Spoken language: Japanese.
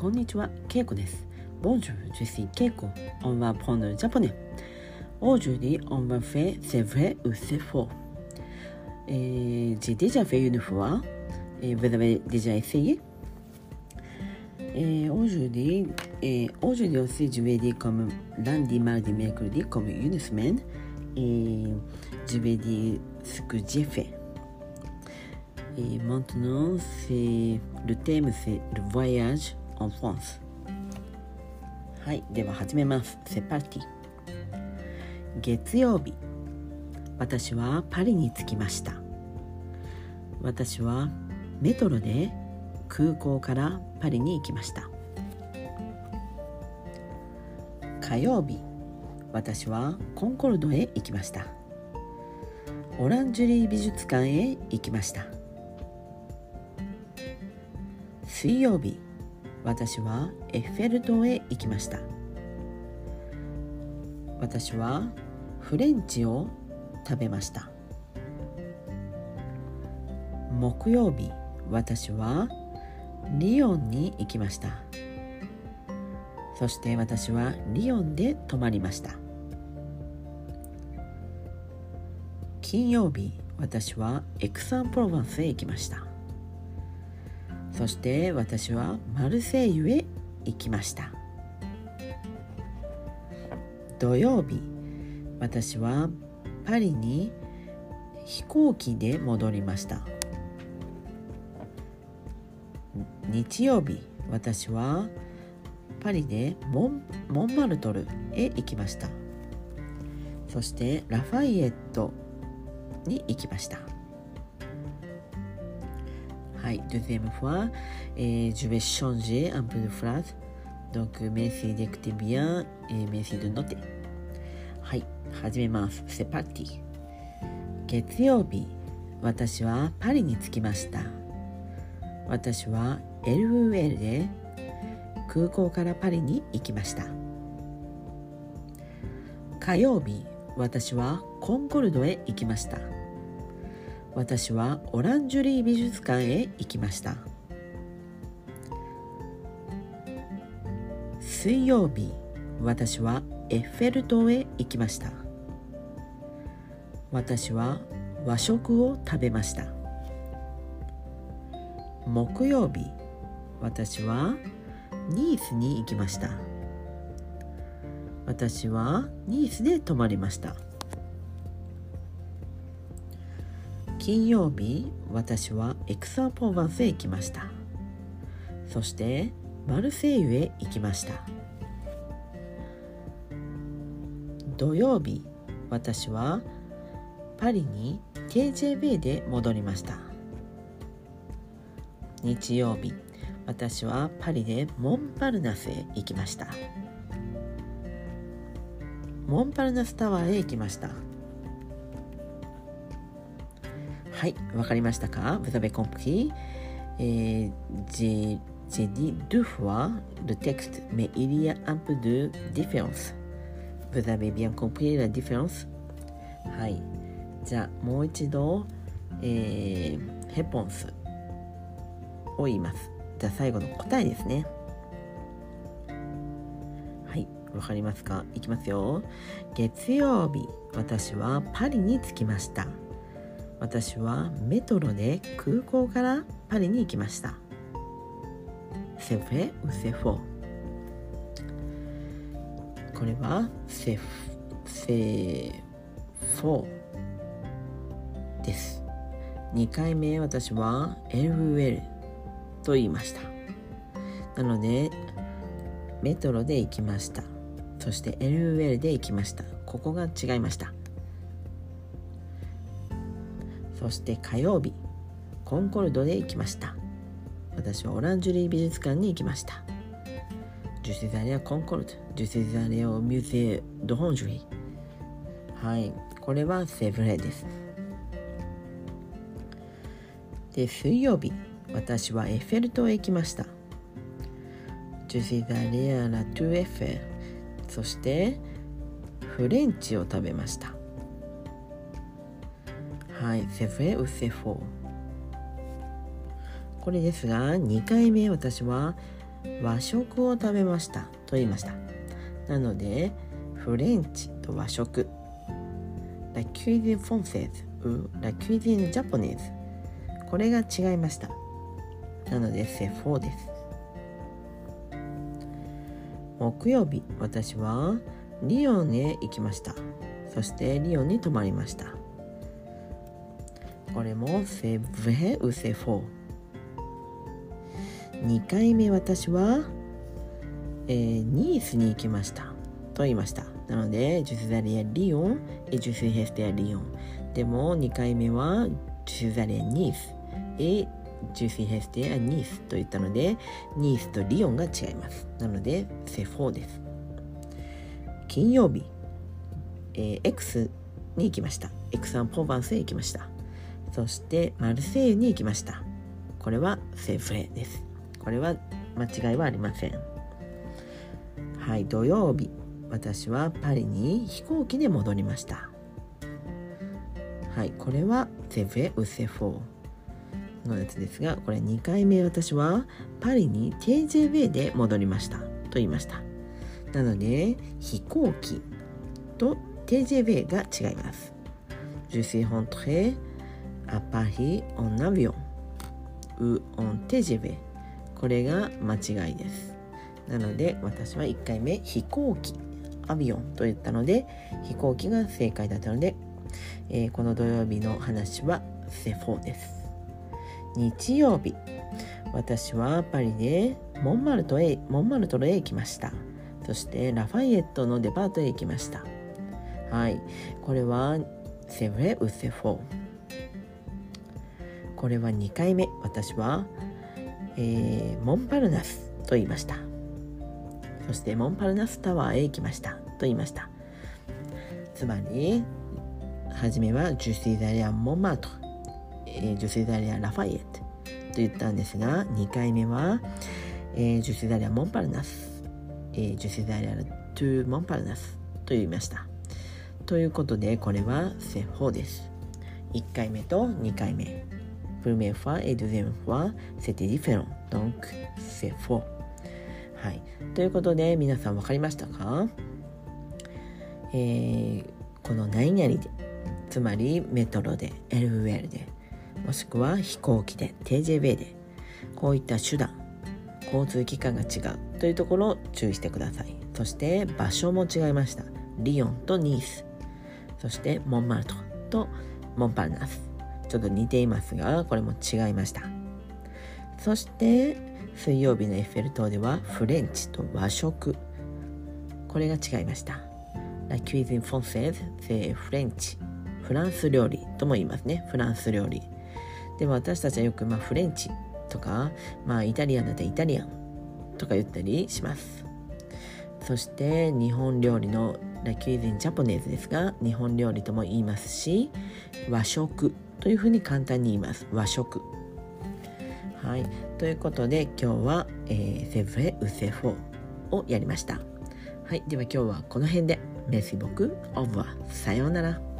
こんにちは、ケイコです。Bonjour, je suis Keiko. On va prendre le japonais. Aujourd'hui, on va faire c'est vrai ou c'est faux. Et J'ai déjà fait une fois. Et vous avez déjà essayé. Et aujourd'hui, et aujourd'hui aussi, je vais dire comme lundi, mardi, mercredi, comme une semaine. Et je vais dire ce que j'ai fait. Et maintenant, c'est le thème, c'est le voyage en France. はい、では始めます。C'est parti。月曜日、私はパリに着きました。私はメトロで空港からパリに行きました。火曜日、私はコンコルドへ行きました。オランジュリー美術館へ行きました。水曜日私はエッフェル塔へ行きました。私はフレンチを食べました。木曜日私はリヨンに行きました。そして私はリヨンで泊まりました。金曜日私はエクサンプロバンスへ行きました。そして私はマルセイユへ行きました。土曜日私はパリに飛行機で戻りました。日曜日私はパリでモンモンマルトルへ行きました。そしてラファイエットに行きました。はい、deuxième fois, et je vais changer un peu de phrase. Donc, merci d'écouter bien et merci de noter. はい、始めます。C'est parti. 月曜日、私はパリに着きました。私は LUL で空港からパリに行きました。火曜日、私はコンコルドへ行きました。私はオランジュリー美術館へ行きました。水曜日私はエッフェル塔へ行きました。私は和食を食べました。木曜日私はニースに行きました。私はニースで泊まりました。金曜日私はエクサーポーバンスへ行きました。そしてマルセイユへ行きました。土曜日私はパリに KJB で戻りました。日曜日私はパリでモンパルナスへ行きました。モンパルナスタワーへ行きました。はい、わかりましたか Vous avez compris Et j'ai, j'ai dit deux fois le texte, mais il y a un peu de différence. Vous avez bien compris la différence はい。じゃあ、もう一度、えー、ヘポンスを言います。じゃあ、最後の答えですね。はい、わかりますかいきますよ。月曜日、私はパリに着きました。私はメトロで空港からパリに行きました。C'est vrai ou c'est faux? これは c'est c'est faux です。2回目私は LL と言いました。なのでメトロで行きました。そして LL で行きました。ここが違いました。そして火曜日コンコルドで行きました。私はオランジュリー美術館に行きました。ジュセザレアコンコルドジュセザレアミュゼドホンジュリー。はいこれはセブレです。で水曜日私はエッフェル塔へ行きました。ジュセザレアラトゥエッフェル。そしてフレンチを食べました。はい、セフェウセフォ。これですが、2回目私は和食を食べましたと言いました。なのでフレンチと和食。La cuisine française ou la cuisine japonaise これが違いました。なのでセフォーです。木曜日私はリヨンへ行きました。そしてリヨンに泊まりました。これもセブヘ？ウセフォー。2回目私は、えー、ニースに行きました。と言いました。なのでジュスザリアリヨン。えジュスヘステアリヨン。でも2回目はジュスザリアニース。えジュシーヘステやニース。と言ったのでニースとリヨンが違います。なのでセフォーです。金曜日、えー、X に行きました。X アンポーバンスへ行きました。そしてマルセイユに行きました。これは c'est vrai です。これは間違いはありません。はい土曜日。私はパリに飛行機で戻りました。はいこれは c'est vrai ou c'est faux。のやつですがこれ2回目私はパリに TJB で戻りました。と言いました。なので飛行機と TJB が違います。Je suis rentré à Paris en avion ou en TGV これが間違いです。なので私は1回目飛行機。アビオンと言ったので飛行機が正解だったので、えー、この土曜日の話はセフォーです。日曜日。私はパリでモンマルトルへモンマルトルへ行きました。そしてラファイエットのデパートへ行きました。はい。これは c'est vrai ou c'est faux。これは2回目。私は、えー、モンパルナスと言いました。そしてモンパルナスタワーへ行きました。と言いました。つまり初めはジュシーザリアン・モンマルト。えー、ジュセダリア・ラファイエットと言ったんですが2回目は、えー、ジュセダリア・モンパルナス、えー、ジュセダリア・トゥ・モンパルナスと言いました。ということでこれはセフォです。1回目と2回目。Première fois et deuxième fois, c'était différent. Donc, c'est faux. はい。ということで、皆さん分かりましたか？えー、この何々で、つまりメトロで、LUL で、もしくは飛行機で TJB でこういった手段交通機関が違うというところを注意してくださいそして場所も違いましたリヨンとニースそしてモンマルトとモンパルナスちょっと似ていますがこれも違いました。そして水曜日のエッフェル塔ではフレンチと和食。これが違いました。La cuisine française c'est French. フランス料理とも言いますね。フランス料理。でも私たちはよく、まあ、フレンチとか、まあ、イタリアンだったらイタリアンとか言ったりします。そして日本料理のラキュイゼンジャポネーズですが日本料理とも言いますし和食。というふうに簡単に言います。和食。はい。ということで今日は、えー、セブレ・ウセフォをやりました。はい。では今日はこの辺で。メシボク。オブはさようなら。